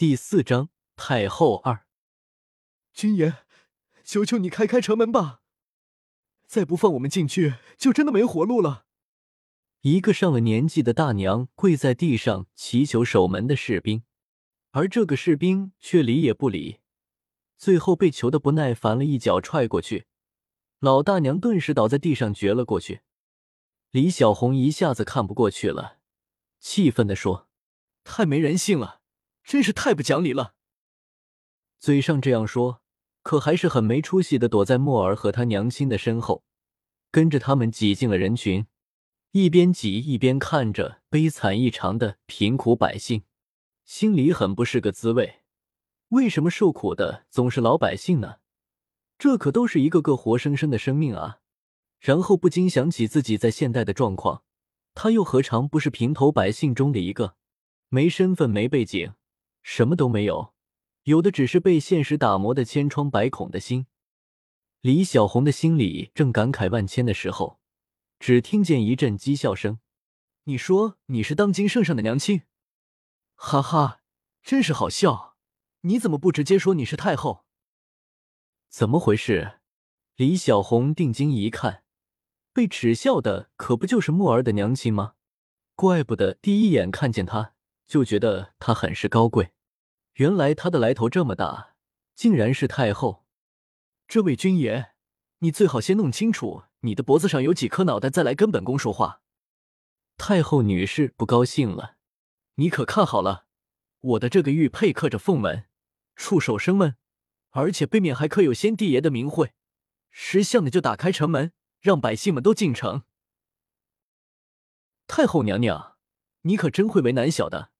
第四章太后二。君爷，求求你开开城门吧！再不放我们进去，就真的没活路了。一个上了年纪的大娘跪在地上祈求守门的士兵，而这个士兵却理也不理，最后被求的不耐烦了，一脚踹过去，老大娘顿时倒在地上绝了过去。李小红一下子看不过去了，气愤地说：“太没人性了！”真是太不讲理了！嘴上这样说，可还是很没出息的，躲在莫儿和他娘亲的身后，跟着他们挤进了人群，一边挤一边看着悲惨异常的贫苦百姓，心里很不是个滋味。为什么受苦的总是老百姓呢？这可都是一个个活生生的生命啊！然后不禁想起自己在现代的状况，他又何尝不是平头百姓中的一个，没身份，没背景。什么都没有，有的只是被现实打磨的千疮百孔的心。李小红的心里正感慨万千的时候，只听见一阵讥笑声：“你说你是当今圣上的娘亲？哈哈，真是好笑！你怎么不直接说你是太后？怎么回事？”李小红定睛一看，被耻笑的可不就是墨儿的娘亲吗？怪不得第一眼看见她。就觉得她很是高贵，原来她的来头这么大，竟然是太后。这位君爷，你最好先弄清楚你的脖子上有几颗脑袋，再来跟本宫说话。太后女士不高兴了，你可看好了，我的这个玉佩刻着凤纹，触手生闷，而且背面还刻有先帝爷的名讳。识相的就打开城门，让百姓们都进城。太后娘娘，你可真会为难小的。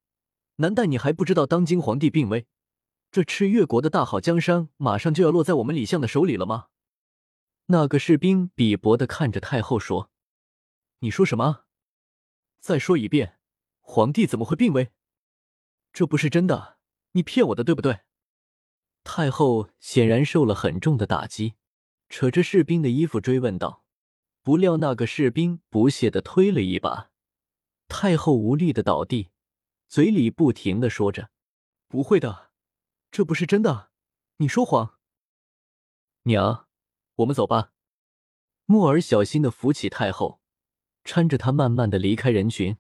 难道你还不知道当今皇帝病危？这赤月国的大好江山马上就要落在我们李相的手里了吗？那个士兵鄙薄的看着太后说：“你说什么？再说一遍，皇帝怎么会病危？这不是真的，你骗我的，对不对？”太后显然受了很重的打击，扯着士兵的衣服追问道。不料那个士兵不屑的推了一把，太后无力的倒地。嘴里不停的说着：“不会的，这不是真的，你说谎。”娘，我们走吧。木儿小心的扶起太后，搀着她慢慢的离开人群。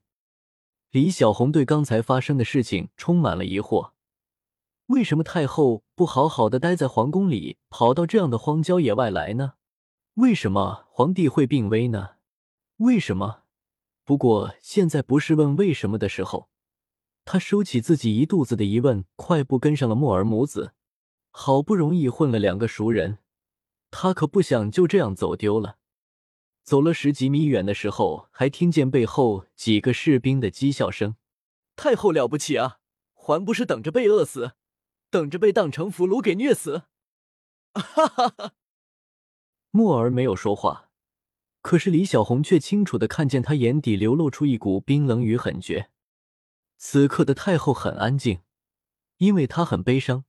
李小红对刚才发生的事情充满了疑惑：为什么太后不好好的待在皇宫里，跑到这样的荒郊野外来呢？为什么皇帝会病危呢？为什么？不过现在不是问为什么的时候。他收起自己一肚子的疑问，快步跟上了莫儿母子。好不容易混了两个熟人，他可不想就这样走丢了。走了十几米远的时候，还听见背后几个士兵的讥笑声：“太后了不起啊，还不是等着被饿死，等着被当成俘虏给虐死？” 哈哈哈！莫儿没有说话，可是李小红却清楚的看见他眼底流露出一股冰冷与狠绝。此刻的太后很安静，因为她很悲伤。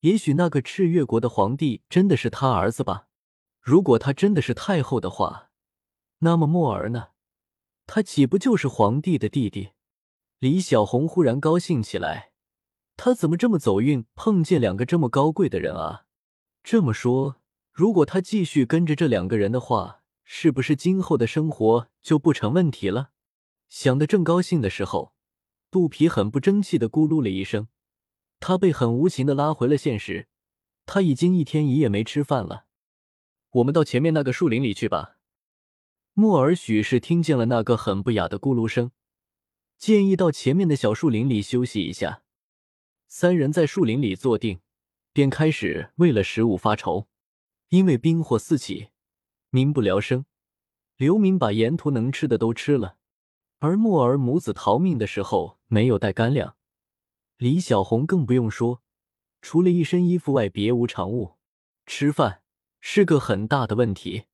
也许那个赤月国的皇帝真的是他儿子吧？如果他真的是太后的话，那么墨儿呢？他岂不就是皇帝的弟弟？李小红忽然高兴起来，他怎么这么走运，碰见两个这么高贵的人啊？这么说，如果他继续跟着这两个人的话，是不是今后的生活就不成问题了？想的正高兴的时候。肚皮很不争气的咕噜了一声，他被很无情的拉回了现实。他已经一天一夜没吃饭了。我们到前面那个树林里去吧。莫尔许是听见了那个很不雅的咕噜声，建议到前面的小树林里休息一下。三人在树林里坐定，便开始为了食物发愁。因为兵祸四起，民不聊生，流民把沿途能吃的都吃了。而墨儿母子逃命的时候没有带干粮，李小红更不用说，除了一身衣服外别无长物，吃饭是个很大的问题。